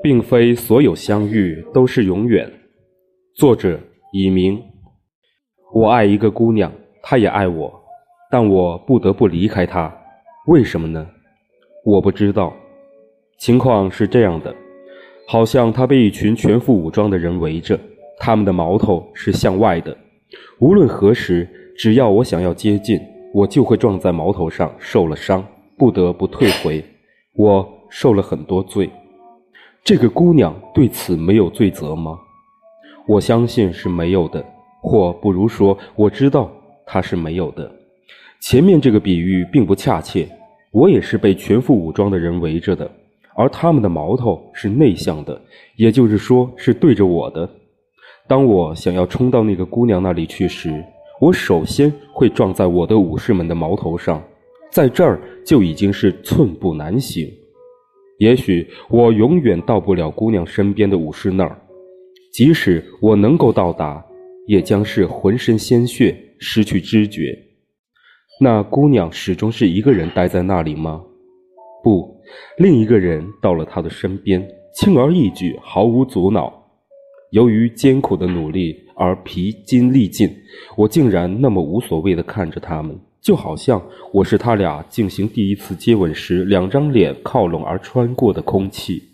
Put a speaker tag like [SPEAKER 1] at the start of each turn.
[SPEAKER 1] 并非所有相遇都是永远。作者：以明。我爱一个姑娘，她也爱我，但我不得不离开她。为什么呢？我不知道。情况是这样的，好像她被一群全副武装的人围着，他们的矛头是向外的。无论何时，只要我想要接近，我就会撞在矛头上，受了伤，不得不退回。我受了很多罪。这个姑娘对此没有罪责吗？我相信是没有的，或不如说，我知道她是没有的。前面这个比喻并不恰切，我也是被全副武装的人围着的，而他们的矛头是内向的，也就是说是对着我的。当我想要冲到那个姑娘那里去时，我首先会撞在我的武士们的矛头上，在这儿就已经是寸步难行。也许我永远到不了姑娘身边的武士那儿，即使我能够到达，也将是浑身鲜血，失去知觉。那姑娘始终是一个人待在那里吗？不，另一个人到了她的身边，轻而易举，毫无阻挠。由于艰苦的努力而疲筋力尽，我竟然那么无所谓的看着他们。就好像我是他俩进行第一次接吻时两张脸靠拢而穿过的空气。